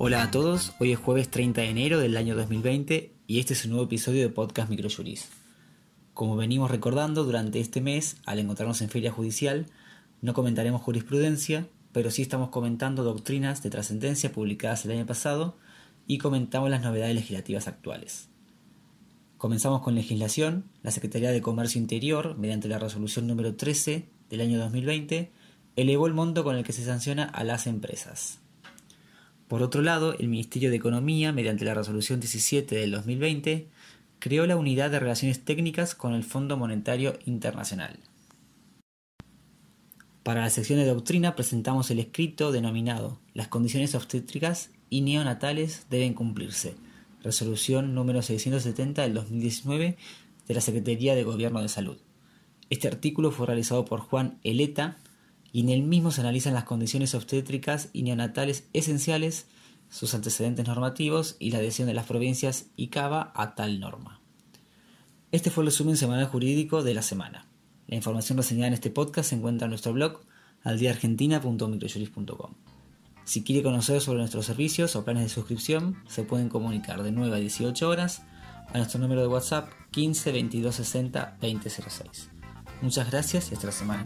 a todos, hoy es jueves 30 de enero del año 2020 y este es un nuevo episodio de Podcast Microjuris. Como venimos recordando durante este mes, al encontrarnos en feria judicial, no comentaremos jurisprudencia, pero sí estamos comentando doctrinas de trascendencia publicadas el año pasado y comentamos las novedades legislativas actuales. Comenzamos con legislación. La Secretaría de Comercio Interior, mediante la resolución número 13 del año 2020, elevó el monto con el que se sanciona a las empresas. Por otro lado, el Ministerio de Economía, mediante la resolución 17 del 2020, creó la Unidad de Relaciones Técnicas con el Fondo Monetario Internacional. Para la sección de doctrina presentamos el escrito denominado Las condiciones obstétricas y neonatales deben cumplirse, resolución número 670 del 2019 de la Secretaría de Gobierno de Salud. Este artículo fue realizado por Juan Eleta y en el mismo se analizan las condiciones obstétricas y neonatales esenciales sus antecedentes normativos y la adhesión de las provincias y Cava a tal norma. Este fue el resumen semanal jurídico de la semana. La información reseñada en este podcast se encuentra en nuestro blog aldiaargentina.microjuris.com. Si quiere conocer sobre nuestros servicios o planes de suscripción, se pueden comunicar de 9 a 18 horas a nuestro número de WhatsApp 15 22 60 2006. Muchas gracias y hasta la semana.